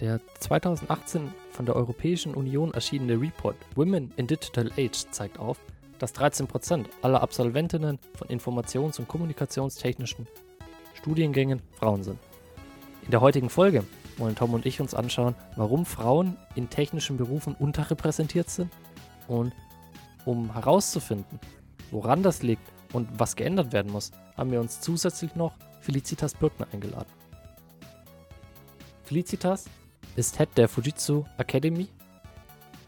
Der 2018 von der Europäischen Union erschienene Report Women in Digital Age zeigt auf, dass 13% aller Absolventinnen von informations- und kommunikationstechnischen Studiengängen Frauen sind. In der heutigen Folge wollen Tom und ich uns anschauen, warum Frauen in technischen Berufen unterrepräsentiert sind und um herauszufinden, woran das liegt und was geändert werden muss, haben wir uns zusätzlich noch Felicitas Birkner eingeladen. Felicitas ist Head der Fujitsu Academy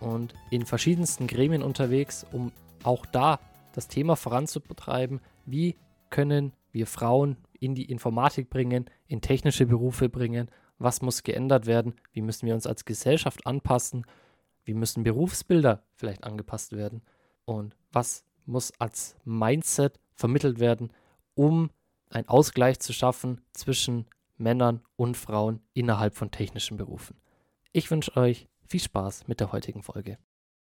und in verschiedensten Gremien unterwegs, um auch da das Thema voranzutreiben, wie können wir Frauen in die Informatik bringen, in technische Berufe bringen, was muss geändert werden, wie müssen wir uns als Gesellschaft anpassen, wie müssen Berufsbilder vielleicht angepasst werden? Und was muss als Mindset vermittelt werden, um einen Ausgleich zu schaffen zwischen Männern und Frauen innerhalb von technischen Berufen. Ich wünsche euch viel Spaß mit der heutigen Folge.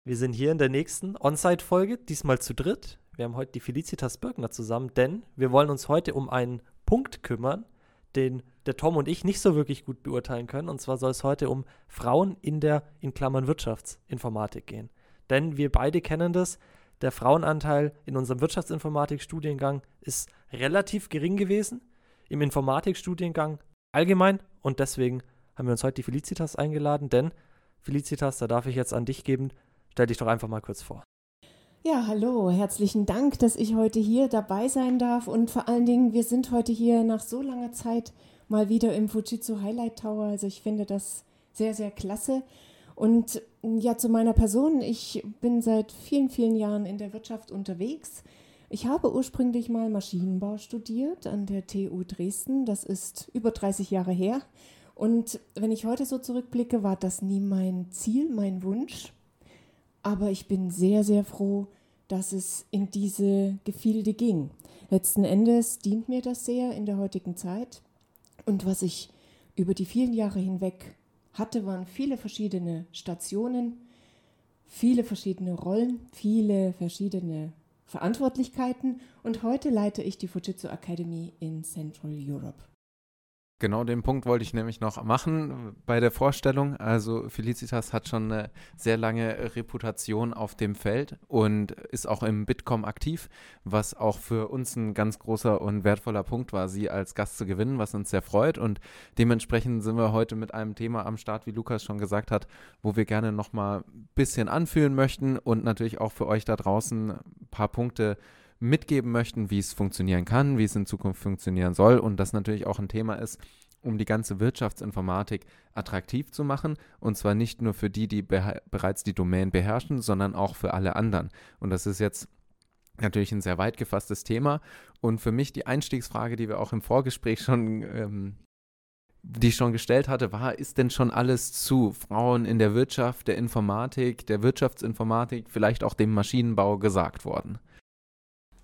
Wir sind hier in der nächsten On-Site-Folge, diesmal zu dritt. Wir haben heute die Felicitas Birkner zusammen, denn wir wollen uns heute um einen Punkt kümmern, den der Tom und ich nicht so wirklich gut beurteilen können. Und zwar soll es heute um Frauen in der, in Klammern, Wirtschaftsinformatik gehen. Denn wir beide kennen das. Der Frauenanteil in unserem Wirtschaftsinformatik-Studiengang ist relativ gering gewesen. Im Informatikstudiengang allgemein. Und deswegen haben wir uns heute die Felicitas eingeladen. Denn, Felicitas, da darf ich jetzt an dich geben. Stell dich doch einfach mal kurz vor. Ja, hallo, herzlichen Dank, dass ich heute hier dabei sein darf und vor allen Dingen, wir sind heute hier nach so langer Zeit mal wieder im Fujitsu Highlight Tower. Also ich finde das sehr, sehr klasse. Und ja, zu meiner Person, ich bin seit vielen, vielen Jahren in der Wirtschaft unterwegs. Ich habe ursprünglich mal Maschinenbau studiert an der TU Dresden. Das ist über 30 Jahre her. Und wenn ich heute so zurückblicke, war das nie mein Ziel, mein Wunsch. Aber ich bin sehr, sehr froh, dass es in diese Gefilde ging. Letzten Endes dient mir das sehr in der heutigen Zeit. Und was ich über die vielen Jahre hinweg hatte, waren viele verschiedene Stationen, viele verschiedene Rollen, viele verschiedene Verantwortlichkeiten. Und heute leite ich die Fujitsu Academy in Central Europe. Genau den Punkt wollte ich nämlich noch machen bei der Vorstellung. Also Felicitas hat schon eine sehr lange Reputation auf dem Feld und ist auch im Bitkom aktiv, was auch für uns ein ganz großer und wertvoller Punkt war, sie als Gast zu gewinnen, was uns sehr freut. Und dementsprechend sind wir heute mit einem Thema am Start, wie Lukas schon gesagt hat, wo wir gerne nochmal ein bisschen anfühlen möchten und natürlich auch für euch da draußen ein paar Punkte mitgeben möchten, wie es funktionieren kann, wie es in Zukunft funktionieren soll und das natürlich auch ein Thema ist, um die ganze Wirtschaftsinformatik attraktiv zu machen. Und zwar nicht nur für die, die bereits die Domain beherrschen, sondern auch für alle anderen. Und das ist jetzt natürlich ein sehr weit gefasstes Thema. Und für mich die Einstiegsfrage, die wir auch im Vorgespräch schon, ähm, die ich schon gestellt hatte, war, ist denn schon alles zu Frauen in der Wirtschaft, der Informatik, der Wirtschaftsinformatik, vielleicht auch dem Maschinenbau gesagt worden?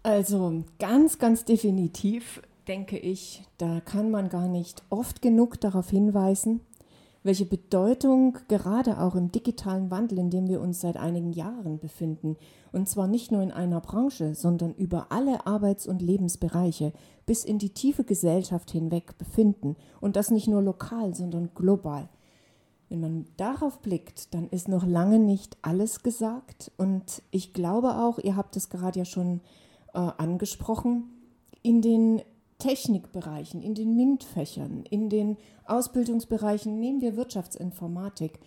Also ganz, ganz definitiv denke ich, da kann man gar nicht oft genug darauf hinweisen, welche Bedeutung gerade auch im digitalen Wandel, in dem wir uns seit einigen Jahren befinden, und zwar nicht nur in einer Branche, sondern über alle Arbeits- und Lebensbereiche bis in die tiefe Gesellschaft hinweg befinden, und das nicht nur lokal, sondern global. Wenn man darauf blickt, dann ist noch lange nicht alles gesagt, und ich glaube auch, ihr habt es gerade ja schon äh, angesprochen, in den Technikbereichen, in den MINT-Fächern, in den Ausbildungsbereichen, nehmen wir Wirtschaftsinformatik,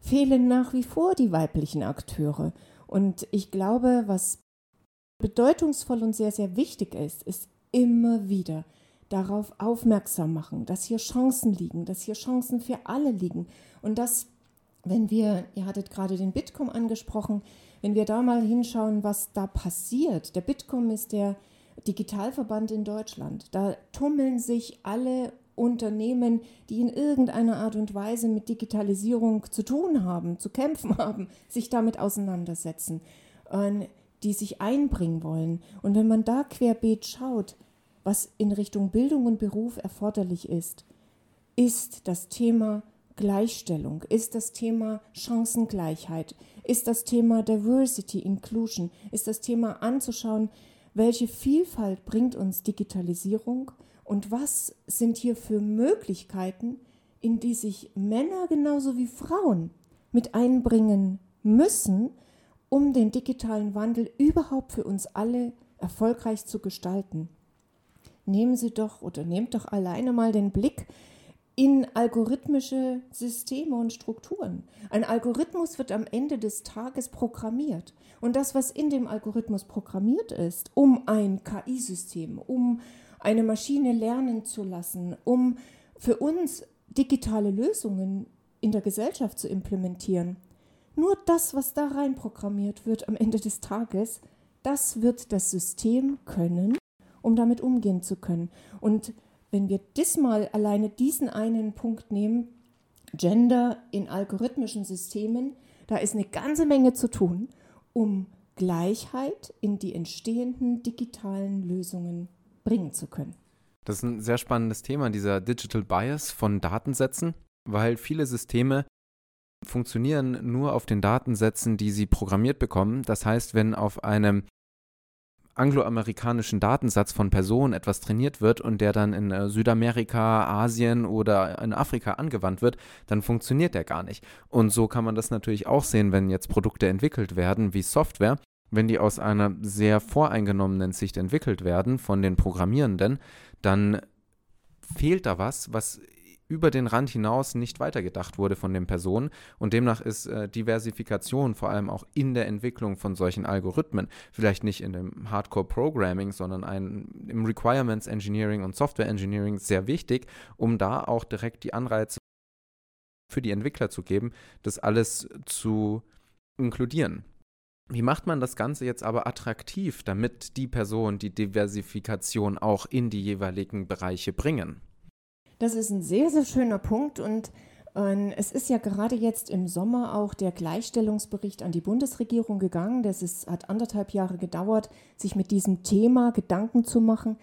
fehlen nach wie vor die weiblichen Akteure. Und ich glaube, was bedeutungsvoll und sehr, sehr wichtig ist, ist immer wieder darauf aufmerksam machen, dass hier Chancen liegen, dass hier Chancen für alle liegen und dass, wenn wir, ihr hattet gerade den Bitkom angesprochen, wenn wir da mal hinschauen, was da passiert. Der Bitkom ist der Digitalverband in Deutschland. Da tummeln sich alle Unternehmen, die in irgendeiner Art und Weise mit Digitalisierung zu tun haben, zu kämpfen haben, sich damit auseinandersetzen, die sich einbringen wollen. Und wenn man da querbeet schaut, was in Richtung Bildung und Beruf erforderlich ist, ist das Thema Gleichstellung, ist das Thema Chancengleichheit, ist das Thema Diversity, Inclusion, ist das Thema anzuschauen, welche Vielfalt bringt uns Digitalisierung und was sind hier für Möglichkeiten in die sich Männer genauso wie Frauen mit einbringen müssen, um den digitalen Wandel überhaupt für uns alle erfolgreich zu gestalten. Nehmen Sie doch oder nehmt doch alleine mal den Blick in algorithmische Systeme und Strukturen. Ein Algorithmus wird am Ende des Tages programmiert. Und das, was in dem Algorithmus programmiert ist, um ein KI-System, um eine Maschine lernen zu lassen, um für uns digitale Lösungen in der Gesellschaft zu implementieren. Nur das, was da rein programmiert wird am Ende des Tages, das wird das System können, um damit umgehen zu können. Und wenn wir diesmal alleine diesen einen Punkt nehmen, Gender in algorithmischen Systemen, da ist eine ganze Menge zu tun, um Gleichheit in die entstehenden digitalen Lösungen bringen zu können. Das ist ein sehr spannendes Thema, dieser Digital Bias von Datensätzen, weil viele Systeme funktionieren nur auf den Datensätzen, die sie programmiert bekommen. Das heißt, wenn auf einem angloamerikanischen Datensatz von Personen etwas trainiert wird und der dann in äh, Südamerika, Asien oder in Afrika angewandt wird, dann funktioniert der gar nicht. Und so kann man das natürlich auch sehen, wenn jetzt Produkte entwickelt werden wie Software. Wenn die aus einer sehr voreingenommenen Sicht entwickelt werden von den Programmierenden, dann fehlt da was, was über den Rand hinaus nicht weitergedacht wurde von den Personen. Und demnach ist äh, Diversifikation vor allem auch in der Entwicklung von solchen Algorithmen, vielleicht nicht in dem Hardcore-Programming, sondern ein, im Requirements Engineering und Software Engineering sehr wichtig, um da auch direkt die Anreize für die Entwickler zu geben, das alles zu inkludieren. Wie macht man das Ganze jetzt aber attraktiv, damit die Personen die Diversifikation auch in die jeweiligen Bereiche bringen? Das ist ein sehr, sehr schöner Punkt und äh, es ist ja gerade jetzt im Sommer auch der Gleichstellungsbericht an die Bundesregierung gegangen. Das ist, hat anderthalb Jahre gedauert, sich mit diesem Thema Gedanken zu machen.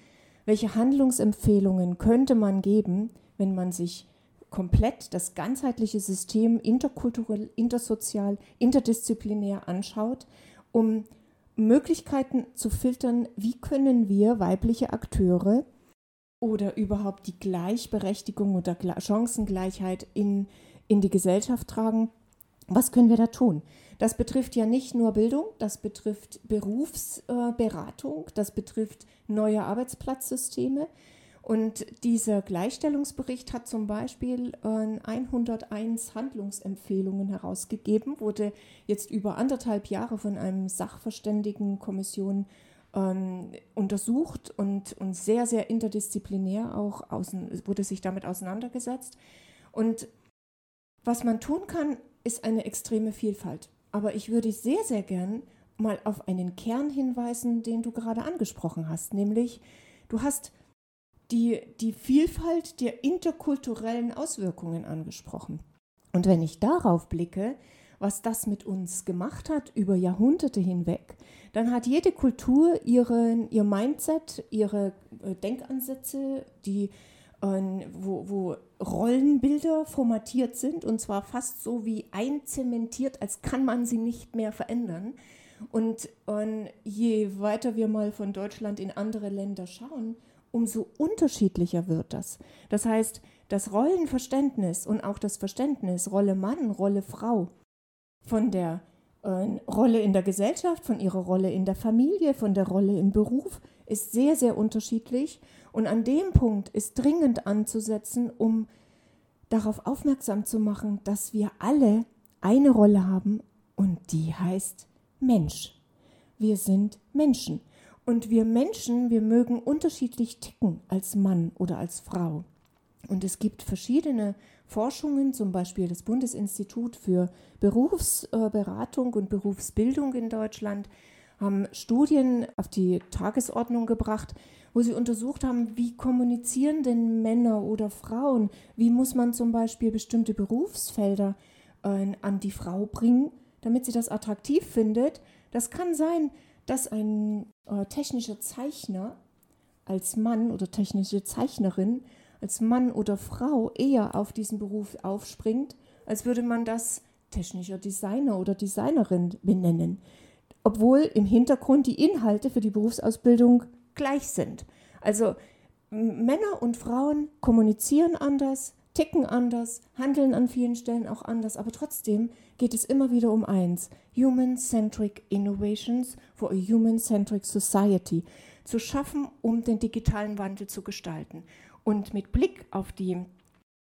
Welche Handlungsempfehlungen könnte man geben, wenn man sich komplett das ganzheitliche System interkulturell, intersozial, interdisziplinär anschaut, um Möglichkeiten zu filtern, wie können wir weibliche Akteure oder überhaupt die Gleichberechtigung oder Chancengleichheit in, in die Gesellschaft tragen. Was können wir da tun? Das betrifft ja nicht nur Bildung, das betrifft Berufsberatung, das betrifft neue Arbeitsplatzsysteme. Und dieser Gleichstellungsbericht hat zum Beispiel 101 Handlungsempfehlungen herausgegeben, wurde jetzt über anderthalb Jahre von einem Sachverständigenkommission ähm, untersucht und, und sehr, sehr interdisziplinär auch außen, wurde sich damit auseinandergesetzt. Und was man tun kann, ist eine extreme Vielfalt. Aber ich würde sehr, sehr gern mal auf einen Kern hinweisen, den du gerade angesprochen hast, nämlich du hast die, die Vielfalt der interkulturellen Auswirkungen angesprochen. Und wenn ich darauf blicke, was das mit uns gemacht hat über Jahrhunderte hinweg, dann hat jede Kultur ihren, ihr Mindset, ihre äh, Denkansätze, die, äh, wo, wo Rollenbilder formatiert sind und zwar fast so wie einzementiert, als kann man sie nicht mehr verändern. Und, und je weiter wir mal von Deutschland in andere Länder schauen, umso unterschiedlicher wird das. Das heißt, das Rollenverständnis und auch das Verständnis Rolle Mann, Rolle Frau von der äh, Rolle in der Gesellschaft, von ihrer Rolle in der Familie, von der Rolle im Beruf ist sehr, sehr unterschiedlich. Und an dem Punkt ist dringend anzusetzen, um darauf aufmerksam zu machen, dass wir alle eine Rolle haben und die heißt Mensch. Wir sind Menschen. Und wir Menschen, wir mögen unterschiedlich ticken als Mann oder als Frau. Und es gibt verschiedene Forschungen, zum Beispiel das Bundesinstitut für Berufsberatung und Berufsbildung in Deutschland, haben Studien auf die Tagesordnung gebracht, wo sie untersucht haben, wie kommunizieren denn Männer oder Frauen, wie muss man zum Beispiel bestimmte Berufsfelder äh, an die Frau bringen, damit sie das attraktiv findet. Das kann sein, dass ein äh, technischer Zeichner als Mann oder technische Zeichnerin als Mann oder Frau eher auf diesen Beruf aufspringt, als würde man das technischer Designer oder Designerin benennen, obwohl im Hintergrund die Inhalte für die Berufsausbildung gleich sind. Also Männer und Frauen kommunizieren anders, ticken anders, handeln an vielen Stellen auch anders, aber trotzdem geht es immer wieder um eins: Human-Centric Innovations for a Human-Centric Society zu schaffen, um den digitalen Wandel zu gestalten. Und mit Blick auf die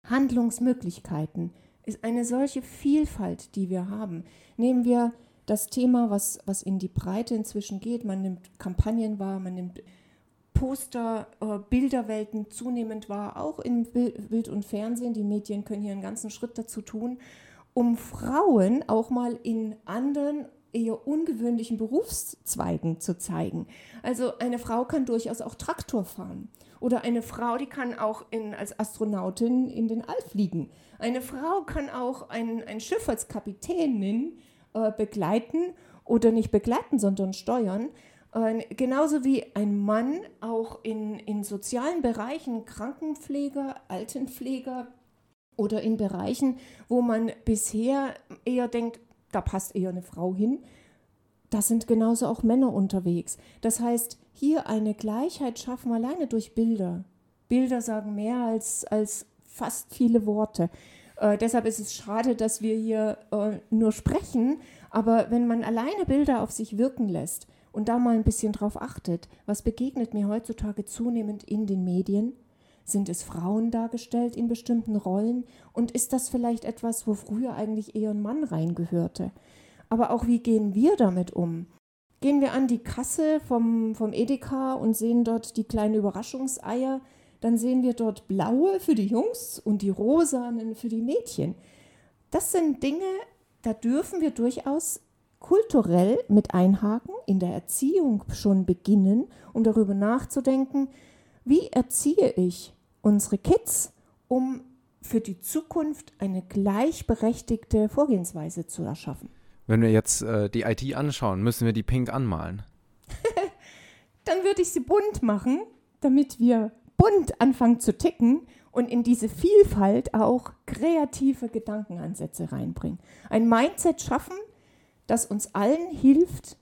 Handlungsmöglichkeiten ist eine solche Vielfalt, die wir haben. Nehmen wir das Thema, was, was in die Breite inzwischen geht. Man nimmt Kampagnen wahr, man nimmt Poster, äh, Bilderwelten zunehmend wahr, auch in Bild und Fernsehen. Die Medien können hier einen ganzen Schritt dazu tun, um Frauen auch mal in anderen eher ungewöhnlichen Berufszweigen zu zeigen. Also eine Frau kann durchaus auch Traktor fahren. Oder eine Frau, die kann auch in, als Astronautin in den All fliegen. Eine Frau kann auch ein, ein Schiff als Kapitänin äh, begleiten oder nicht begleiten, sondern steuern. Äh, genauso wie ein Mann auch in, in sozialen Bereichen, Krankenpfleger, Altenpfleger oder in Bereichen, wo man bisher eher denkt, da passt eher eine Frau hin, da sind genauso auch Männer unterwegs. Das heißt, hier eine Gleichheit schaffen alleine durch Bilder. Bilder sagen mehr als, als fast viele Worte. Äh, deshalb ist es schade, dass wir hier äh, nur sprechen, aber wenn man alleine Bilder auf sich wirken lässt und da mal ein bisschen drauf achtet, was begegnet mir heutzutage zunehmend in den Medien? Sind es Frauen dargestellt in bestimmten Rollen? Und ist das vielleicht etwas, wo früher eigentlich eher ein Mann reingehörte? Aber auch wie gehen wir damit um? Gehen wir an die Kasse vom, vom Edeka und sehen dort die kleinen Überraschungseier, dann sehen wir dort blaue für die Jungs und die rosanen für die Mädchen. Das sind Dinge, da dürfen wir durchaus kulturell mit einhaken, in der Erziehung schon beginnen, um darüber nachzudenken, wie erziehe ich unsere Kids, um für die Zukunft eine gleichberechtigte Vorgehensweise zu erschaffen. Wenn wir jetzt äh, die IT anschauen, müssen wir die pink anmalen. Dann würde ich sie bunt machen, damit wir bunt anfangen zu ticken und in diese Vielfalt auch kreative Gedankenansätze reinbringen. Ein Mindset schaffen, das uns allen hilft,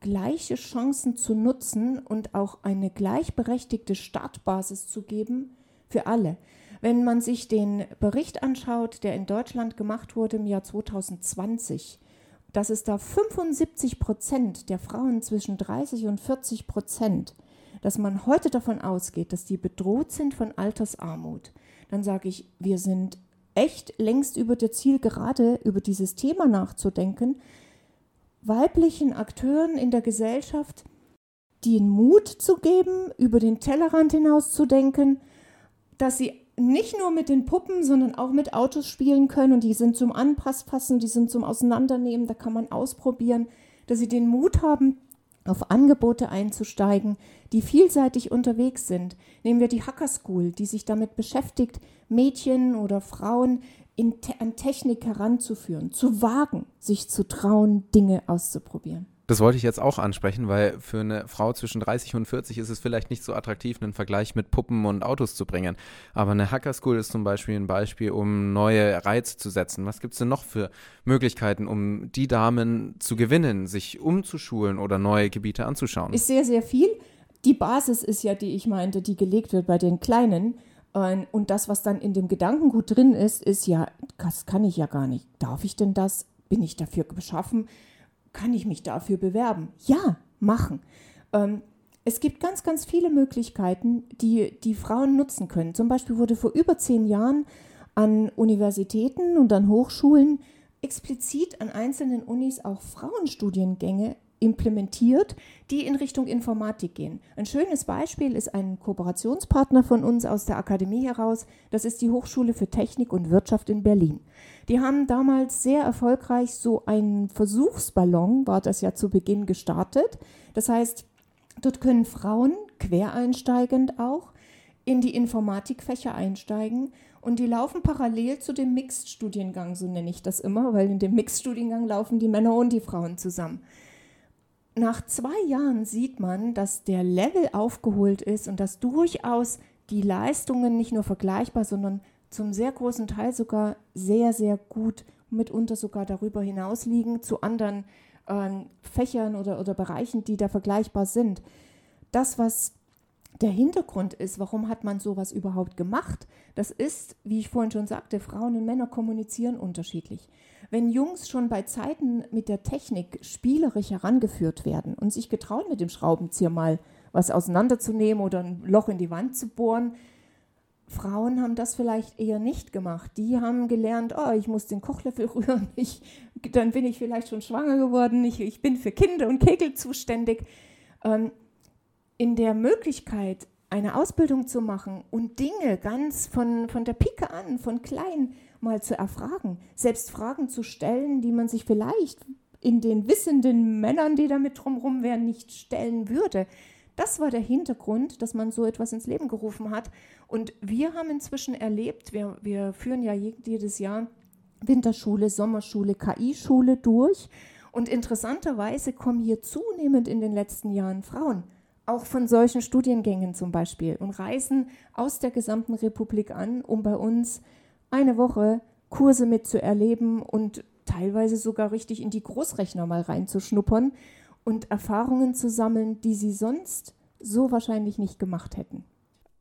gleiche Chancen zu nutzen und auch eine gleichberechtigte Startbasis zu geben für alle. Wenn man sich den Bericht anschaut, der in Deutschland gemacht wurde im Jahr 2020, dass es da 75 Prozent der Frauen zwischen 30 und 40 Prozent, dass man heute davon ausgeht, dass die bedroht sind von Altersarmut, dann sage ich, wir sind echt längst über der Zielgerade, über dieses Thema nachzudenken, weiblichen Akteuren in der Gesellschaft den Mut zu geben, über den Tellerrand hinaus zu denken, dass sie nicht nur mit den Puppen, sondern auch mit Autos spielen können und die sind zum Anpasspassen, die sind zum Auseinandernehmen, da kann man ausprobieren, dass sie den Mut haben, auf Angebote einzusteigen, die vielseitig unterwegs sind. Nehmen wir die Hacker School, die sich damit beschäftigt, Mädchen oder Frauen te an Technik heranzuführen, zu wagen, sich zu trauen, Dinge auszuprobieren. Das wollte ich jetzt auch ansprechen, weil für eine Frau zwischen 30 und 40 ist es vielleicht nicht so attraktiv, einen Vergleich mit Puppen und Autos zu bringen. Aber eine Hacker School ist zum Beispiel ein Beispiel, um neue Reize zu setzen. Was gibt es denn noch für Möglichkeiten, um die Damen zu gewinnen, sich umzuschulen oder neue Gebiete anzuschauen? Ist sehr, sehr viel. Die Basis ist ja, die ich meinte, die gelegt wird bei den Kleinen. Und das, was dann in dem Gedankengut drin ist, ist ja, das kann ich ja gar nicht. Darf ich denn das? Bin ich dafür beschaffen? Kann ich mich dafür bewerben? Ja, machen. Ähm, es gibt ganz, ganz viele Möglichkeiten, die die Frauen nutzen können. Zum Beispiel wurde vor über zehn Jahren an Universitäten und an Hochschulen explizit an einzelnen Unis auch Frauenstudiengänge implementiert, die in Richtung Informatik gehen. Ein schönes Beispiel ist ein Kooperationspartner von uns aus der Akademie heraus. Das ist die Hochschule für Technik und Wirtschaft in Berlin. Die haben damals sehr erfolgreich so einen Versuchsballon, war das ja zu Beginn gestartet. Das heißt, dort können Frauen quereinsteigend auch in die Informatikfächer einsteigen und die laufen parallel zu dem Mixed-Studiengang, so nenne ich das immer, weil in dem Mixed-Studiengang laufen die Männer und die Frauen zusammen nach zwei Jahren sieht man, dass der Level aufgeholt ist und dass durchaus die Leistungen nicht nur vergleichbar, sondern zum sehr großen Teil sogar sehr, sehr gut, mitunter sogar darüber hinaus liegen zu anderen äh, Fächern oder, oder Bereichen, die da vergleichbar sind. Das, was der Hintergrund ist, warum hat man sowas überhaupt gemacht? Das ist, wie ich vorhin schon sagte, Frauen und Männer kommunizieren unterschiedlich. Wenn Jungs schon bei Zeiten mit der Technik spielerisch herangeführt werden und sich getrauen, mit dem Schraubenzieher mal was auseinanderzunehmen oder ein Loch in die Wand zu bohren, Frauen haben das vielleicht eher nicht gemacht. Die haben gelernt, oh, ich muss den Kochlöffel rühren, ich, dann bin ich vielleicht schon schwanger geworden, ich, ich bin für Kinder und Kegel zuständig. Ähm, in der Möglichkeit, eine Ausbildung zu machen und Dinge ganz von, von der Pike an, von klein mal zu erfragen, selbst Fragen zu stellen, die man sich vielleicht in den wissenden Männern, die damit drumherum wären, nicht stellen würde. Das war der Hintergrund, dass man so etwas ins Leben gerufen hat. Und wir haben inzwischen erlebt, wir, wir führen ja jedes Jahr Winterschule, Sommerschule, KI-Schule durch. Und interessanterweise kommen hier zunehmend in den letzten Jahren Frauen auch von solchen Studiengängen zum Beispiel und reisen aus der gesamten Republik an, um bei uns eine Woche Kurse mitzuerleben und teilweise sogar richtig in die Großrechner mal reinzuschnuppern und Erfahrungen zu sammeln, die sie sonst so wahrscheinlich nicht gemacht hätten.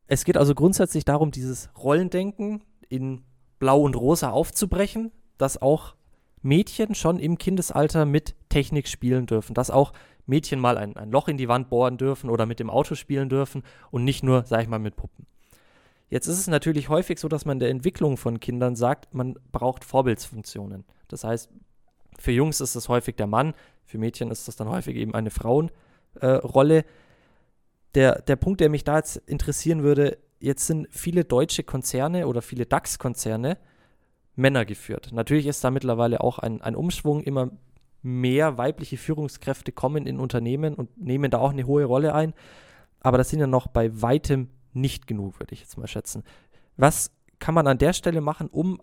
Es geht also grundsätzlich darum, dieses Rollendenken in Blau und Rosa aufzubrechen, dass auch Mädchen schon im Kindesalter mit Technik spielen dürfen, dass auch Mädchen mal ein, ein Loch in die Wand bohren dürfen oder mit dem Auto spielen dürfen und nicht nur, sag ich mal, mit Puppen. Jetzt ist es natürlich häufig so, dass man der Entwicklung von Kindern sagt, man braucht Vorbildsfunktionen. Das heißt, für Jungs ist das häufig der Mann, für Mädchen ist das dann häufig eben eine Frauenrolle. Äh, der, der Punkt, der mich da jetzt interessieren würde, jetzt sind viele deutsche Konzerne oder viele DAX-Konzerne Männer geführt. Natürlich ist da mittlerweile auch ein, ein Umschwung, immer mehr weibliche Führungskräfte kommen in Unternehmen und nehmen da auch eine hohe Rolle ein. Aber das sind ja noch bei weitem nicht genug, würde ich jetzt mal schätzen. Was kann man an der Stelle machen, um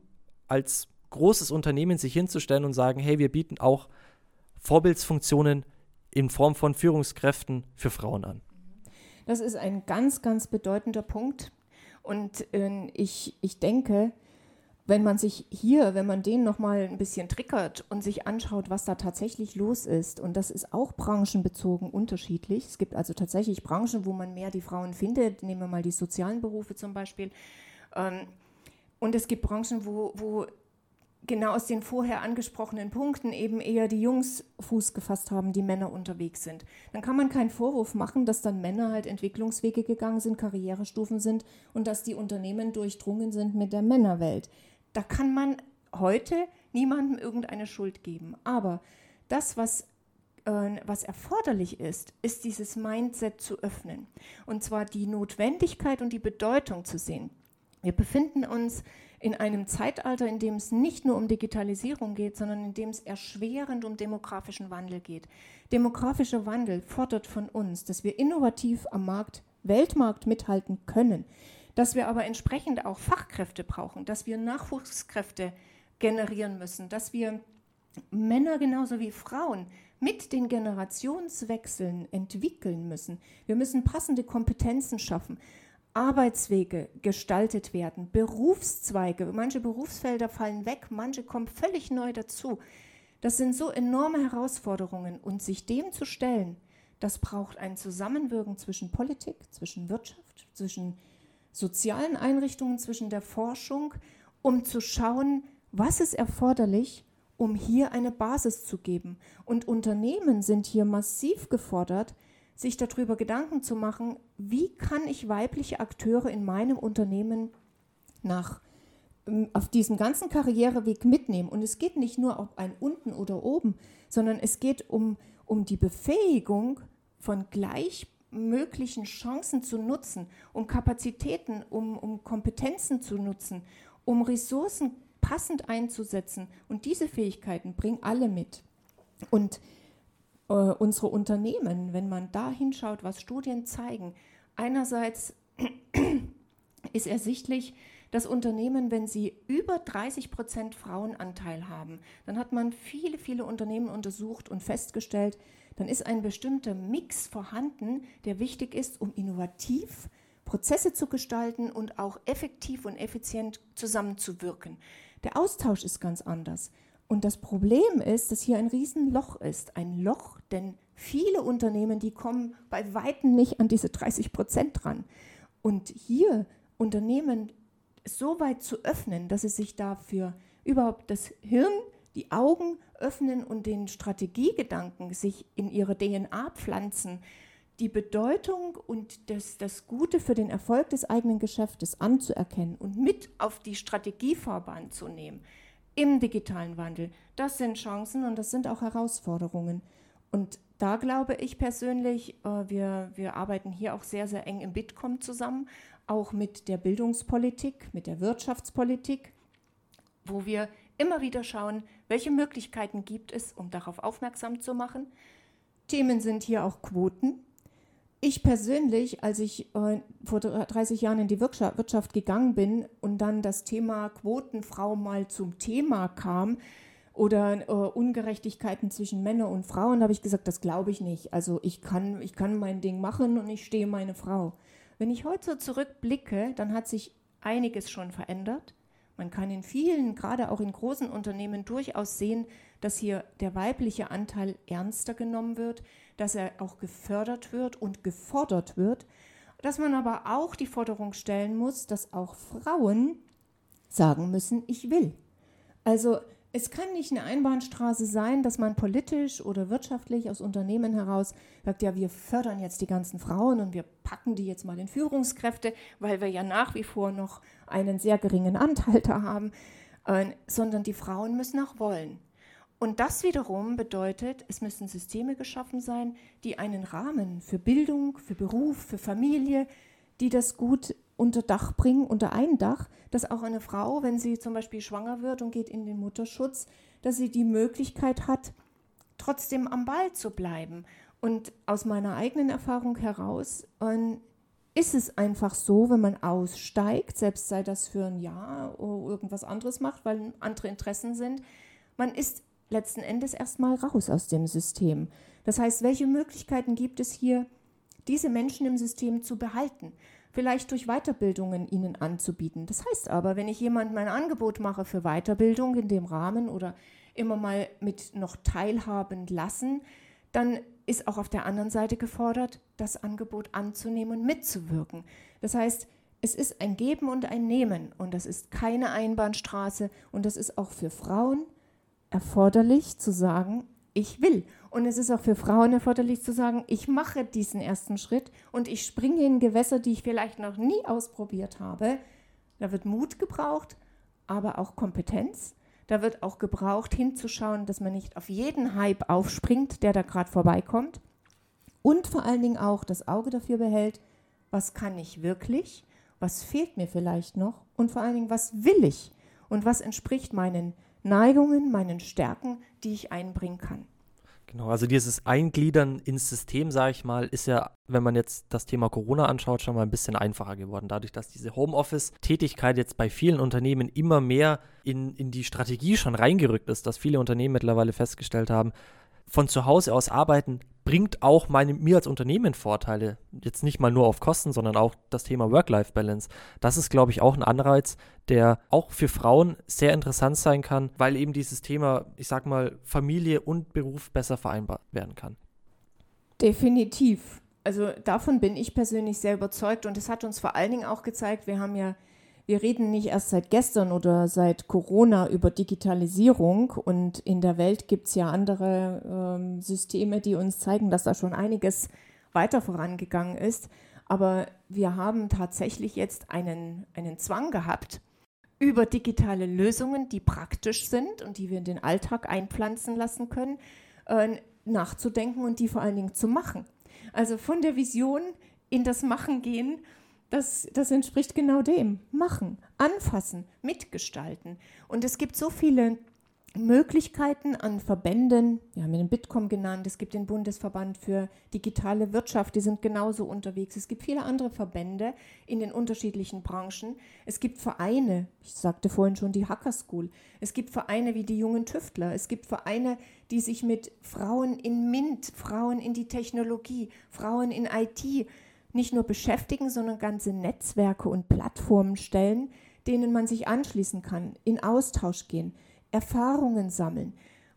als großes Unternehmen sich hinzustellen und sagen, hey, wir bieten auch Vorbildsfunktionen in Form von Führungskräften für Frauen an? Das ist ein ganz, ganz bedeutender Punkt. Und äh, ich, ich denke, wenn man sich hier, wenn man den nochmal ein bisschen triggert und sich anschaut, was da tatsächlich los ist, und das ist auch branchenbezogen unterschiedlich. Es gibt also tatsächlich Branchen, wo man mehr die Frauen findet. Nehmen wir mal die sozialen Berufe zum Beispiel. Ähm, und es gibt Branchen, wo, wo genau aus den vorher angesprochenen Punkten eben eher die Jungs Fuß gefasst haben, die Männer unterwegs sind. Dann kann man keinen Vorwurf machen, dass dann Männer halt Entwicklungswege gegangen sind, Karrierestufen sind und dass die Unternehmen durchdrungen sind mit der Männerwelt. Da kann man heute niemandem irgendeine Schuld geben. Aber das, was, äh, was erforderlich ist, ist dieses Mindset zu öffnen. Und zwar die Notwendigkeit und die Bedeutung zu sehen. Wir befinden uns in einem Zeitalter, in dem es nicht nur um Digitalisierung geht, sondern in dem es erschwerend um demografischen Wandel geht. Demografischer Wandel fordert von uns, dass wir innovativ am Markt, Weltmarkt mithalten können, dass wir aber entsprechend auch Fachkräfte brauchen, dass wir Nachwuchskräfte generieren müssen, dass wir Männer genauso wie Frauen mit den Generationswechseln entwickeln müssen. Wir müssen passende Kompetenzen schaffen. Arbeitswege gestaltet werden, Berufszweige, manche Berufsfelder fallen weg, manche kommen völlig neu dazu. Das sind so enorme Herausforderungen und sich dem zu stellen, das braucht ein Zusammenwirken zwischen Politik, zwischen Wirtschaft, zwischen sozialen Einrichtungen, zwischen der Forschung, um zu schauen, was ist erforderlich, um hier eine Basis zu geben. Und Unternehmen sind hier massiv gefordert, sich darüber Gedanken zu machen, wie kann ich weibliche Akteure in meinem Unternehmen nach ähm, auf diesem ganzen Karriereweg mitnehmen. Und es geht nicht nur um ein unten oder oben, sondern es geht um, um die Befähigung von gleich möglichen Chancen zu nutzen, um Kapazitäten, um, um Kompetenzen zu nutzen, um Ressourcen passend einzusetzen. Und diese Fähigkeiten bringen alle mit. Und äh, unsere Unternehmen, wenn man da hinschaut, was Studien zeigen, einerseits ist ersichtlich, dass Unternehmen, wenn sie über 30 Prozent Frauenanteil haben, dann hat man viele, viele Unternehmen untersucht und festgestellt, dann ist ein bestimmter Mix vorhanden, der wichtig ist, um innovativ Prozesse zu gestalten und auch effektiv und effizient zusammenzuwirken. Der Austausch ist ganz anders. Und das Problem ist, dass hier ein Riesenloch ist. Ein Loch, denn viele Unternehmen, die kommen bei weitem nicht an diese 30 Prozent dran. Und hier Unternehmen so weit zu öffnen, dass sie sich dafür überhaupt das Hirn, die Augen öffnen und den Strategiegedanken sich in ihre DNA pflanzen, die Bedeutung und das, das Gute für den Erfolg des eigenen Geschäftes anzuerkennen und mit auf die Strategiefahrbahn zu nehmen im digitalen Wandel, das sind Chancen und das sind auch Herausforderungen. Und da glaube ich persönlich, äh, wir, wir arbeiten hier auch sehr, sehr eng im Bitkom zusammen, auch mit der Bildungspolitik, mit der Wirtschaftspolitik, wo wir immer wieder schauen, welche Möglichkeiten gibt es, um darauf aufmerksam zu machen. Themen sind hier auch Quoten. Ich persönlich, als ich äh, vor 30 Jahren in die Wirtschaft, gegangen bin und dann das Thema Quotenfrau mal zum Thema kam, oder äh, Ungerechtigkeiten zwischen Männern und Frauen, habe ich gesagt, das glaube ich nicht. Also ich kann, ich kann mein Ding machen und ich stehe meine Frau. Wenn ich heute so zurückblicke, dann hat sich einiges schon verändert. Man kann in vielen, gerade auch in großen Unternehmen, durchaus sehen, dass hier der weibliche Anteil ernster genommen wird, dass er auch gefördert wird und gefordert wird, dass man aber auch die Forderung stellen muss, dass auch Frauen sagen müssen, ich will. Also es kann nicht eine Einbahnstraße sein, dass man politisch oder wirtschaftlich aus Unternehmen heraus sagt, ja, wir fördern jetzt die ganzen Frauen und wir packen die jetzt mal in Führungskräfte, weil wir ja nach wie vor noch einen sehr geringen Anteil da haben, äh, sondern die Frauen müssen auch wollen. Und das wiederum bedeutet, es müssen Systeme geschaffen sein, die einen Rahmen für Bildung, für Beruf, für Familie, die das gut unter Dach bringen, unter ein Dach, dass auch eine Frau, wenn sie zum Beispiel schwanger wird und geht in den Mutterschutz, dass sie die Möglichkeit hat, trotzdem am Ball zu bleiben. Und aus meiner eigenen Erfahrung heraus äh, ist es einfach so, wenn man aussteigt, selbst sei das für ein Jahr oder irgendwas anderes macht, weil andere Interessen sind, man ist letzten Endes erstmal raus aus dem System. Das heißt, welche Möglichkeiten gibt es hier, diese Menschen im System zu behalten? Vielleicht durch Weiterbildungen ihnen anzubieten. Das heißt aber, wenn ich jemandem ein Angebot mache für Weiterbildung in dem Rahmen oder immer mal mit noch teilhaben lassen, dann ist auch auf der anderen Seite gefordert, das Angebot anzunehmen und mitzuwirken. Das heißt, es ist ein Geben und ein Nehmen und das ist keine Einbahnstraße und das ist auch für Frauen erforderlich zu sagen, ich will. Und es ist auch für Frauen erforderlich zu sagen, ich mache diesen ersten Schritt und ich springe in Gewässer, die ich vielleicht noch nie ausprobiert habe. Da wird Mut gebraucht, aber auch Kompetenz. Da wird auch gebraucht, hinzuschauen, dass man nicht auf jeden Hype aufspringt, der da gerade vorbeikommt. Und vor allen Dingen auch das Auge dafür behält, was kann ich wirklich, was fehlt mir vielleicht noch und vor allen Dingen, was will ich und was entspricht meinen Neigungen, meinen Stärken, die ich einbringen kann. Genau, also dieses Eingliedern ins System, sage ich mal, ist ja, wenn man jetzt das Thema Corona anschaut, schon mal ein bisschen einfacher geworden. Dadurch, dass diese Homeoffice-Tätigkeit jetzt bei vielen Unternehmen immer mehr in, in die Strategie schon reingerückt ist, dass viele Unternehmen mittlerweile festgestellt haben, von zu Hause aus arbeiten bringt auch meine, mir als Unternehmen Vorteile. Jetzt nicht mal nur auf Kosten, sondern auch das Thema Work-Life-Balance. Das ist, glaube ich, auch ein Anreiz, der auch für Frauen sehr interessant sein kann, weil eben dieses Thema, ich sag mal, Familie und Beruf besser vereinbart werden kann. Definitiv. Also davon bin ich persönlich sehr überzeugt und es hat uns vor allen Dingen auch gezeigt, wir haben ja wir reden nicht erst seit gestern oder seit Corona über Digitalisierung und in der Welt gibt es ja andere ähm, Systeme, die uns zeigen, dass da schon einiges weiter vorangegangen ist. Aber wir haben tatsächlich jetzt einen, einen Zwang gehabt, über digitale Lösungen, die praktisch sind und die wir in den Alltag einpflanzen lassen können, äh, nachzudenken und die vor allen Dingen zu machen. Also von der Vision in das Machen gehen das, das entspricht genau dem. Machen, anfassen, mitgestalten. Und es gibt so viele Möglichkeiten an Verbänden, wir haben den Bitkom genannt, es gibt den Bundesverband für digitale Wirtschaft, die sind genauso unterwegs. Es gibt viele andere Verbände in den unterschiedlichen Branchen. Es gibt Vereine, ich sagte vorhin schon die Hacker School. Es gibt Vereine wie die jungen Tüftler. Es gibt Vereine, die sich mit Frauen in MINT, Frauen in die Technologie, Frauen in IT nicht nur beschäftigen, sondern ganze Netzwerke und Plattformen stellen, denen man sich anschließen kann, in Austausch gehen, Erfahrungen sammeln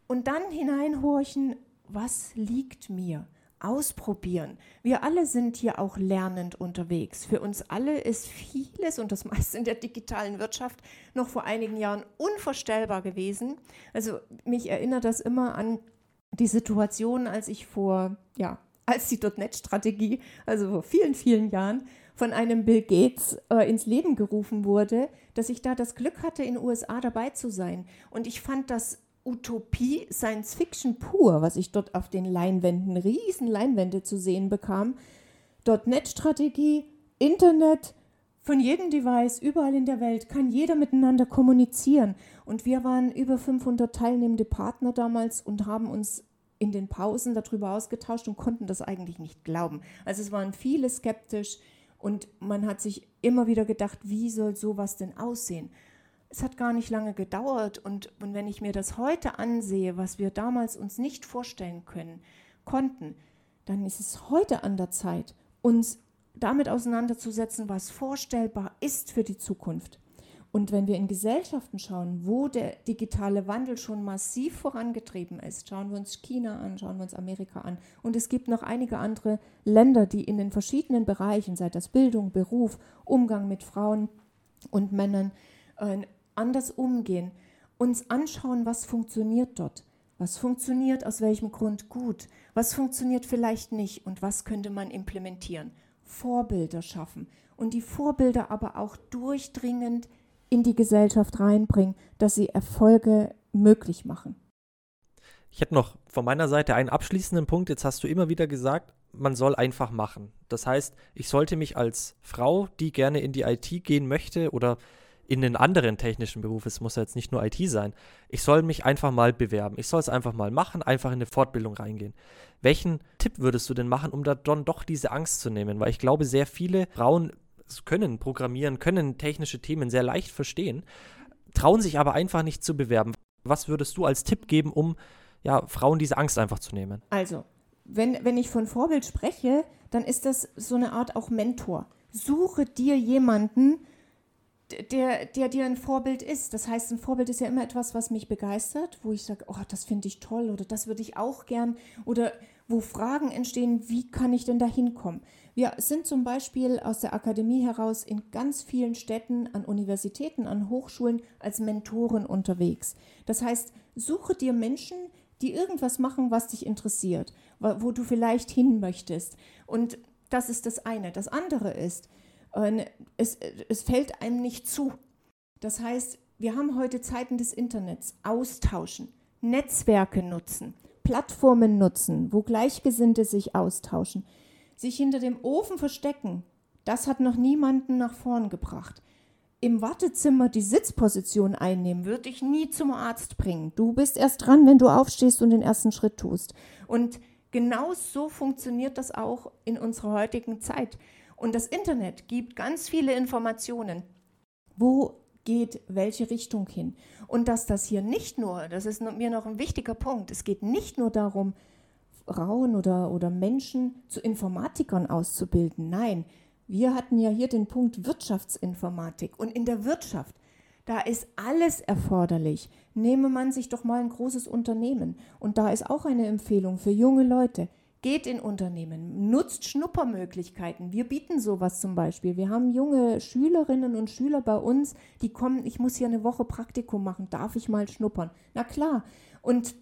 und dann hineinhorchen, was liegt mir? Ausprobieren. Wir alle sind hier auch lernend unterwegs. Für uns alle ist vieles und das meiste in der digitalen Wirtschaft noch vor einigen Jahren unvorstellbar gewesen. Also mich erinnert das immer an die Situation, als ich vor, ja, als die .NET-Strategie, also vor vielen, vielen Jahren, von einem Bill Gates äh, ins Leben gerufen wurde, dass ich da das Glück hatte, in den USA dabei zu sein. Und ich fand das Utopie, Science Fiction pur, was ich dort auf den Leinwänden, riesen Leinwände zu sehen bekam. .NET-Strategie, Internet, von jedem Device, überall in der Welt, kann jeder miteinander kommunizieren. Und wir waren über 500 teilnehmende Partner damals und haben uns in den Pausen darüber ausgetauscht und konnten das eigentlich nicht glauben. Also es waren viele skeptisch und man hat sich immer wieder gedacht, wie soll sowas denn aussehen? es hat gar nicht lange gedauert und, und wenn ich mir das heute ansehe, was wir damals uns nicht vorstellen können, konnten, dann ist es heute an der Zeit, uns damit auseinanderzusetzen, was vorstellbar ist für die Zukunft. Und wenn wir in Gesellschaften schauen, wo der digitale Wandel schon massiv vorangetrieben ist, schauen wir uns China an, schauen wir uns Amerika an. Und es gibt noch einige andere Länder, die in den verschiedenen Bereichen, sei das Bildung, Beruf, Umgang mit Frauen und Männern, äh, anders umgehen, uns anschauen, was funktioniert dort, was funktioniert aus welchem Grund gut, was funktioniert vielleicht nicht? Und was könnte man implementieren. Vorbilder schaffen. Und die Vorbilder aber auch durchdringend in die Gesellschaft reinbringen, dass sie Erfolge möglich machen. Ich hätte noch von meiner Seite einen abschließenden Punkt. Jetzt hast du immer wieder gesagt, man soll einfach machen. Das heißt, ich sollte mich als Frau, die gerne in die IT gehen möchte oder in den anderen technischen Beruf, es muss ja jetzt nicht nur IT sein, ich soll mich einfach mal bewerben. Ich soll es einfach mal machen, einfach in eine Fortbildung reingehen. Welchen Tipp würdest du denn machen, um da dann doch diese Angst zu nehmen? Weil ich glaube, sehr viele Frauen können programmieren, können technische Themen sehr leicht verstehen, trauen sich aber einfach nicht zu bewerben. Was würdest du als Tipp geben, um ja, Frauen diese Angst einfach zu nehmen? Also, wenn, wenn ich von Vorbild spreche, dann ist das so eine Art auch Mentor. Suche dir jemanden, der, der dir ein Vorbild ist. Das heißt, ein Vorbild ist ja immer etwas, was mich begeistert, wo ich sage, oh, das finde ich toll oder das würde ich auch gern oder wo Fragen entstehen, wie kann ich denn da hinkommen? Wir sind zum Beispiel aus der Akademie heraus in ganz vielen Städten, an Universitäten, an Hochschulen als Mentoren unterwegs. Das heißt, suche dir Menschen, die irgendwas machen, was dich interessiert, wo du vielleicht hin möchtest. Und das ist das eine. Das andere ist, es, es fällt einem nicht zu. Das heißt, wir haben heute Zeiten des Internets, austauschen, Netzwerke nutzen, Plattformen nutzen, wo Gleichgesinnte sich austauschen. Sich hinter dem Ofen verstecken, das hat noch niemanden nach vorn gebracht. Im Wartezimmer die Sitzposition einnehmen, würde ich nie zum Arzt bringen. Du bist erst dran, wenn du aufstehst und den ersten Schritt tust. Und genau so funktioniert das auch in unserer heutigen Zeit. Und das Internet gibt ganz viele Informationen. Wo geht welche Richtung hin? Und dass das hier nicht nur, das ist mir noch ein wichtiger Punkt, es geht nicht nur darum, Frauen oder, oder Menschen zu Informatikern auszubilden. Nein, wir hatten ja hier den Punkt Wirtschaftsinformatik. Und in der Wirtschaft, da ist alles erforderlich. Nehme man sich doch mal ein großes Unternehmen. Und da ist auch eine Empfehlung für junge Leute. Geht in Unternehmen, nutzt Schnuppermöglichkeiten. Wir bieten sowas zum Beispiel. Wir haben junge Schülerinnen und Schüler bei uns, die kommen, ich muss hier eine Woche Praktikum machen, darf ich mal schnuppern? Na klar. Und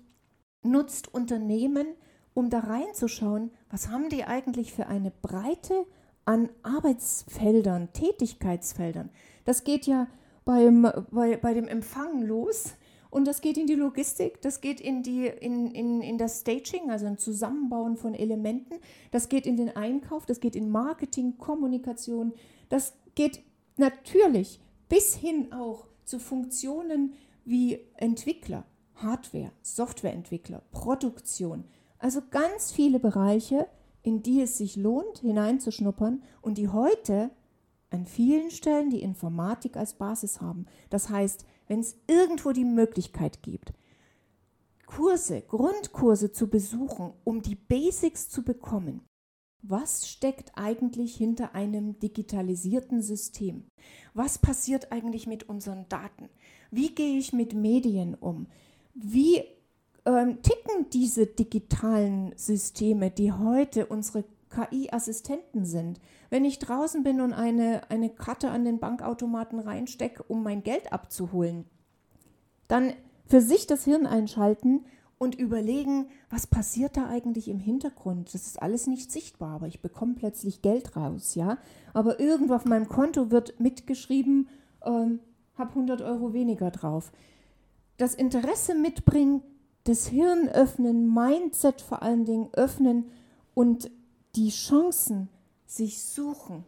nutzt Unternehmen, um da reinzuschauen, was haben die eigentlich für eine Breite an Arbeitsfeldern, Tätigkeitsfeldern. Das geht ja beim, bei, bei dem Empfang los und das geht in die Logistik, das geht in, die, in, in, in das Staging, also ein Zusammenbauen von Elementen, das geht in den Einkauf, das geht in Marketing, Kommunikation, das geht natürlich bis hin auch zu Funktionen wie Entwickler, Hardware, Softwareentwickler, Produktion. Also ganz viele Bereiche, in die es sich lohnt, hineinzuschnuppern und die heute an vielen Stellen die Informatik als Basis haben. Das heißt, wenn es irgendwo die Möglichkeit gibt, Kurse, Grundkurse zu besuchen, um die Basics zu bekommen. Was steckt eigentlich hinter einem digitalisierten System? Was passiert eigentlich mit unseren Daten? Wie gehe ich mit Medien um? Wie ähm, ticken diese digitalen Systeme, die heute unsere KI-Assistenten sind. Wenn ich draußen bin und eine, eine Karte an den Bankautomaten reinstecke, um mein Geld abzuholen, dann für sich das Hirn einschalten und überlegen, was passiert da eigentlich im Hintergrund. Das ist alles nicht sichtbar, aber ich bekomme plötzlich Geld raus, ja. Aber irgendwo auf meinem Konto wird mitgeschrieben, ähm, habe 100 Euro weniger drauf. Das Interesse mitbringen, das Hirn öffnen, Mindset vor allen Dingen öffnen und die Chancen sich suchen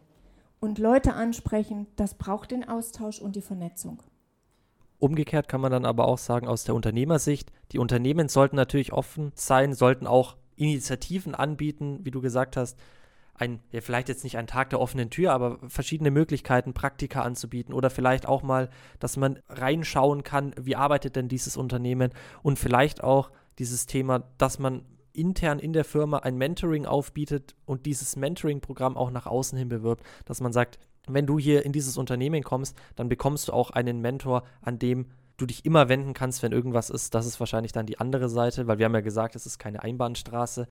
und Leute ansprechen, das braucht den Austausch und die Vernetzung. Umgekehrt kann man dann aber auch sagen, aus der Unternehmersicht, die Unternehmen sollten natürlich offen sein, sollten auch Initiativen anbieten, wie du gesagt hast, ein, ja, vielleicht jetzt nicht ein Tag der offenen Tür, aber verschiedene Möglichkeiten, Praktika anzubieten oder vielleicht auch mal, dass man reinschauen kann, wie arbeitet denn dieses Unternehmen und vielleicht auch dieses Thema, dass man intern in der Firma ein Mentoring aufbietet und dieses Mentoring-Programm auch nach außen hin bewirbt, dass man sagt, wenn du hier in dieses Unternehmen kommst, dann bekommst du auch einen Mentor, an dem du dich immer wenden kannst, wenn irgendwas ist. Das ist wahrscheinlich dann die andere Seite, weil wir haben ja gesagt, es ist keine Einbahnstraße.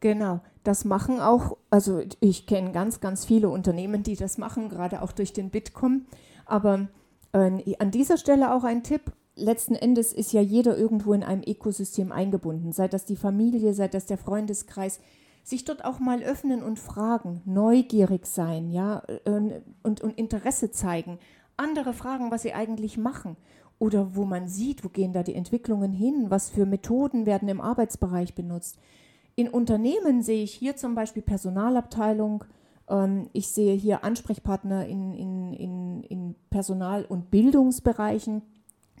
Genau, das machen auch, also ich kenne ganz, ganz viele Unternehmen, die das machen, gerade auch durch den Bitkom. Aber äh, an dieser Stelle auch ein Tipp. Letzten Endes ist ja jeder irgendwo in einem Ökosystem eingebunden, sei das die Familie, sei das der Freundeskreis. Sich dort auch mal öffnen und fragen, neugierig sein, ja, und, und Interesse zeigen, andere fragen, was sie eigentlich machen. Oder wo man sieht, wo gehen da die Entwicklungen hin, was für Methoden werden im Arbeitsbereich benutzt. In Unternehmen sehe ich hier zum Beispiel Personalabteilung, ähm, ich sehe hier Ansprechpartner in, in, in, in Personal- und Bildungsbereichen,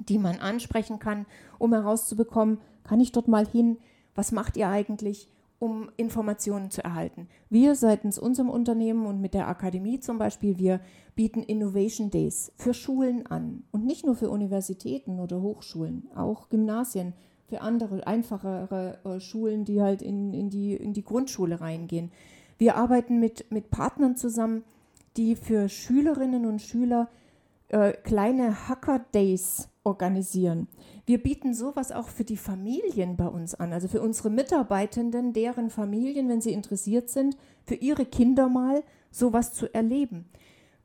die man ansprechen kann, um herauszubekommen, kann ich dort mal hin, was macht ihr eigentlich? um Informationen zu erhalten. Wir seitens unserem Unternehmen und mit der Akademie zum Beispiel, wir bieten Innovation Days für Schulen an und nicht nur für Universitäten oder Hochschulen, auch Gymnasien, für andere, einfachere äh, Schulen, die halt in, in, die, in die Grundschule reingehen. Wir arbeiten mit, mit Partnern zusammen, die für Schülerinnen und Schüler äh, kleine Hacker Days organisieren. Wir bieten sowas auch für die Familien bei uns an, also für unsere Mitarbeitenden, deren Familien, wenn sie interessiert sind, für ihre Kinder mal sowas zu erleben.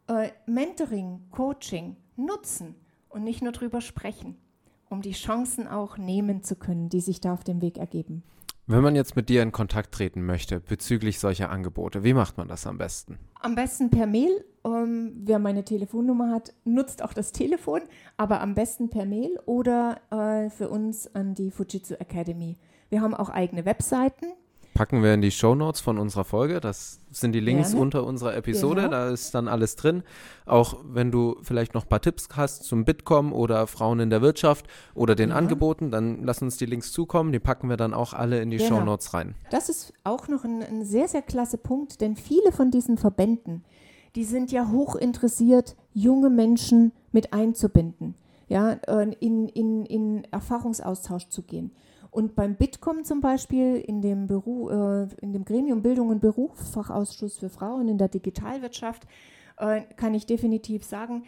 Äh, Mentoring, Coaching nutzen und nicht nur drüber sprechen, um die Chancen auch nehmen zu können, die sich da auf dem Weg ergeben. Wenn man jetzt mit dir in Kontakt treten möchte bezüglich solcher Angebote, wie macht man das am besten? Am besten per Mail. Ähm, wer meine Telefonnummer hat, nutzt auch das Telefon, aber am besten per Mail oder äh, für uns an die Fujitsu Academy. Wir haben auch eigene Webseiten, Packen wir in die Show Notes von unserer Folge. Das sind die Links Gerne. unter unserer Episode. Genau. Da ist dann alles drin. Auch wenn du vielleicht noch ein paar Tipps hast zum Bitkom oder Frauen in der Wirtschaft oder den ja. Angeboten, dann lass uns die Links zukommen. Die packen wir dann auch alle in die genau. Show Notes rein. Das ist auch noch ein, ein sehr, sehr klasse Punkt, denn viele von diesen Verbänden, die sind ja hoch interessiert, junge Menschen mit einzubinden, ja, äh, in, in, in Erfahrungsaustausch zu gehen. Und beim Bitkom zum Beispiel, in dem, Beru äh, in dem Gremium Bildung und Beruf, Fachausschuss für Frauen in der Digitalwirtschaft, äh, kann ich definitiv sagen,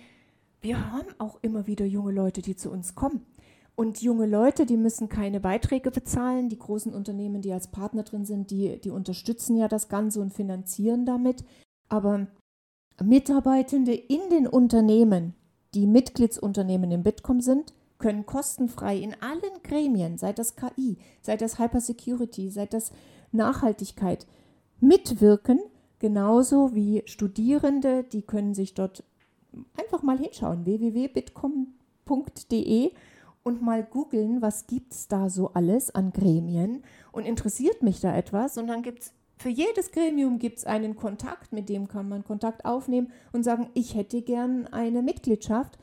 wir haben auch immer wieder junge Leute, die zu uns kommen. Und junge Leute, die müssen keine Beiträge bezahlen. Die großen Unternehmen, die als Partner drin sind, die, die unterstützen ja das Ganze und finanzieren damit. Aber Mitarbeitende in den Unternehmen, die Mitgliedsunternehmen im Bitkom sind, können kostenfrei in allen Gremien, sei das KI, sei das Hypersecurity, sei das Nachhaltigkeit, mitwirken, genauso wie Studierende, die können sich dort einfach mal hinschauen, www.bitcom.de und mal googeln, was gibt es da so alles an Gremien und interessiert mich da etwas. Und dann gibt es für jedes Gremium gibt es einen Kontakt, mit dem kann man Kontakt aufnehmen und sagen, ich hätte gern eine Mitgliedschaft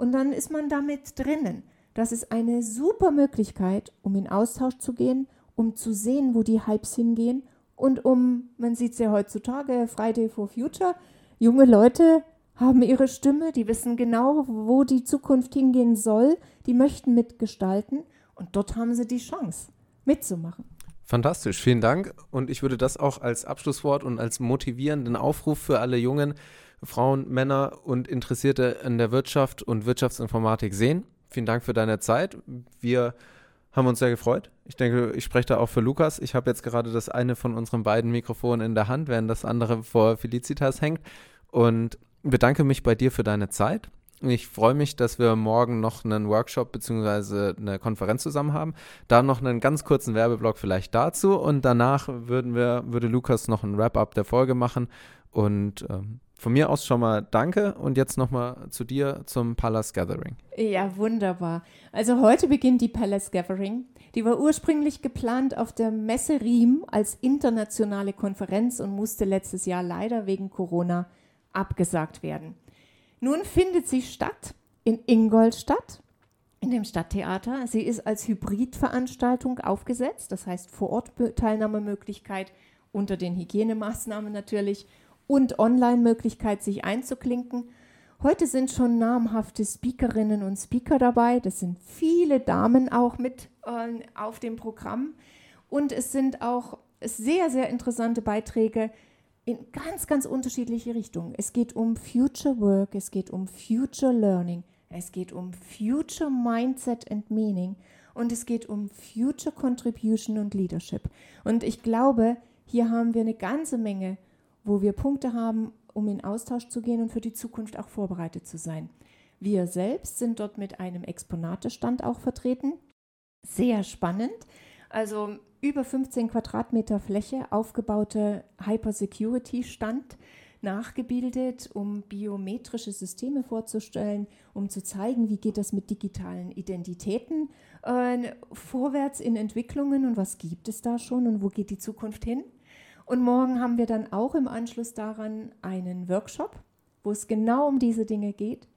und dann ist man damit drinnen. Das ist eine super Möglichkeit, um in Austausch zu gehen, um zu sehen, wo die Hypes hingehen und um, man sieht es ja heutzutage, Friday for Future, junge Leute haben ihre Stimme, die wissen genau, wo die Zukunft hingehen soll, die möchten mitgestalten und dort haben sie die Chance, mitzumachen. Fantastisch, vielen Dank. Und ich würde das auch als Abschlusswort und als motivierenden Aufruf für alle jungen Frauen, Männer und Interessierte in der Wirtschaft und Wirtschaftsinformatik sehen. Vielen Dank für deine Zeit. Wir haben uns sehr gefreut. Ich denke, ich spreche da auch für Lukas. Ich habe jetzt gerade das eine von unseren beiden Mikrofonen in der Hand, während das andere vor Felicitas hängt. Und bedanke mich bei dir für deine Zeit. Ich freue mich, dass wir morgen noch einen Workshop bzw. eine Konferenz zusammen haben. Da noch einen ganz kurzen Werbeblock vielleicht dazu und danach würden wir, würde Lukas noch ein Wrap-up der Folge machen. Und ähm, von mir aus schon mal danke und jetzt nochmal zu dir zum Palace Gathering. Ja, wunderbar. Also heute beginnt die Palace Gathering. Die war ursprünglich geplant auf der Messe Riem als internationale Konferenz und musste letztes Jahr leider wegen Corona abgesagt werden. Nun findet sie statt in Ingolstadt, in dem Stadttheater. Sie ist als Hybridveranstaltung aufgesetzt, das heißt vor Ort Teilnahmemöglichkeit unter den Hygienemaßnahmen natürlich und Online-Möglichkeit, sich einzuklinken. Heute sind schon namhafte Speakerinnen und Speaker dabei. Das sind viele Damen auch mit äh, auf dem Programm. Und es sind auch sehr, sehr interessante Beiträge in ganz, ganz unterschiedliche Richtungen. Es geht um Future Work, es geht um Future Learning, es geht um Future Mindset and Meaning und es geht um Future Contribution und Leadership. Und ich glaube, hier haben wir eine ganze Menge, wo wir Punkte haben, um in Austausch zu gehen und für die Zukunft auch vorbereitet zu sein. Wir selbst sind dort mit einem Exponatestand auch vertreten. Sehr spannend. Also über 15 Quadratmeter Fläche aufgebaute Hyper-Security-Stand nachgebildet, um biometrische Systeme vorzustellen, um zu zeigen, wie geht das mit digitalen Identitäten äh, vorwärts in Entwicklungen und was gibt es da schon und wo geht die Zukunft hin. Und morgen haben wir dann auch im Anschluss daran einen Workshop, wo es genau um diese Dinge geht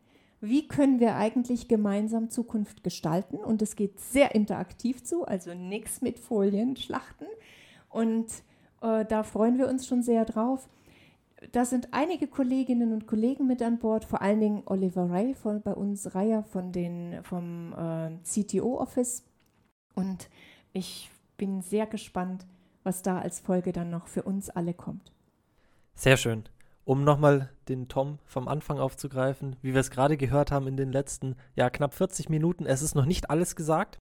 wie können wir eigentlich gemeinsam Zukunft gestalten. Und es geht sehr interaktiv zu, also nichts mit Folien schlachten. Und äh, da freuen wir uns schon sehr drauf. Da sind einige Kolleginnen und Kollegen mit an Bord, vor allen Dingen Oliver Ray von bei uns, Reiher von den, vom äh, CTO-Office. Und ich bin sehr gespannt, was da als Folge dann noch für uns alle kommt. Sehr schön um nochmal den Tom vom Anfang aufzugreifen, wie wir es gerade gehört haben in den letzten, ja, knapp 40 Minuten, es ist noch nicht alles gesagt.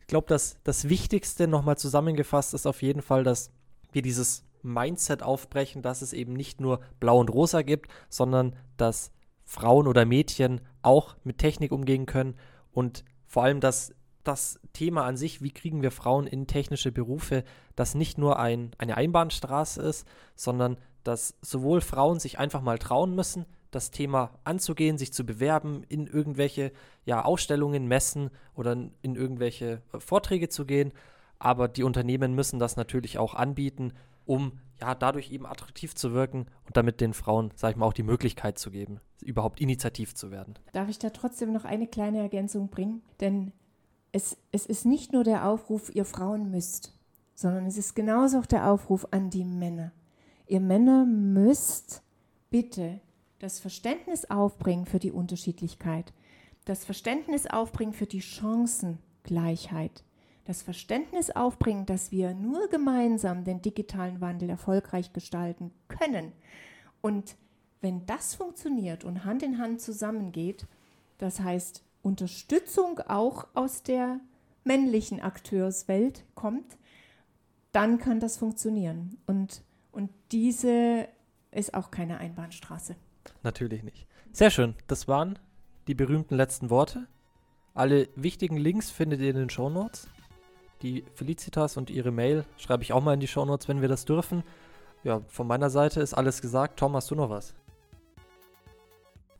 Ich glaube, dass das Wichtigste nochmal zusammengefasst ist auf jeden Fall, dass wir dieses Mindset aufbrechen, dass es eben nicht nur blau und rosa gibt, sondern dass Frauen oder Mädchen auch mit Technik umgehen können und vor allem, dass das Thema an sich, wie kriegen wir Frauen in technische Berufe, das nicht nur ein, eine Einbahnstraße ist, sondern dass sowohl Frauen sich einfach mal trauen müssen, das Thema anzugehen, sich zu bewerben, in irgendwelche ja, Ausstellungen, Messen oder in irgendwelche äh, Vorträge zu gehen. Aber die Unternehmen müssen das natürlich auch anbieten, um ja dadurch eben attraktiv zu wirken und damit den Frauen, sag ich mal, auch die Möglichkeit zu geben, überhaupt initiativ zu werden. Darf ich da trotzdem noch eine kleine Ergänzung bringen? Denn es, es ist nicht nur der Aufruf, ihr Frauen müsst, sondern es ist genauso auch der Aufruf an die Männer ihr Männer müsst bitte das Verständnis aufbringen für die Unterschiedlichkeit, das Verständnis aufbringen für die Chancengleichheit, das Verständnis aufbringen, dass wir nur gemeinsam den digitalen Wandel erfolgreich gestalten können. Und wenn das funktioniert und Hand in Hand zusammengeht, das heißt Unterstützung auch aus der männlichen Akteurswelt kommt, dann kann das funktionieren. Und und diese ist auch keine Einbahnstraße. Natürlich nicht. Sehr schön. Das waren die berühmten letzten Worte. Alle wichtigen Links findet ihr in den Shownotes. Die Felicitas und ihre Mail schreibe ich auch mal in die Shownotes, wenn wir das dürfen. Ja, von meiner Seite ist alles gesagt. Tom, hast du noch was?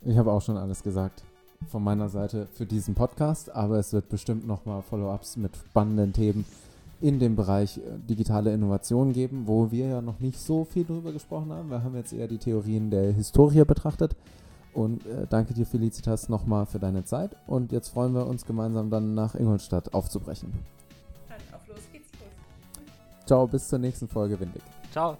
Ich habe auch schon alles gesagt von meiner Seite für diesen Podcast, aber es wird bestimmt nochmal Follow-ups mit spannenden Themen in dem Bereich äh, digitale Innovation geben, wo wir ja noch nicht so viel drüber gesprochen haben. Wir haben jetzt eher die Theorien der Historie betrachtet. Und äh, danke dir, Felicitas, nochmal für deine Zeit. Und jetzt freuen wir uns gemeinsam dann nach Ingolstadt aufzubrechen. Dann auf los geht's. Ciao, bis zur nächsten Folge, Windig. Ciao.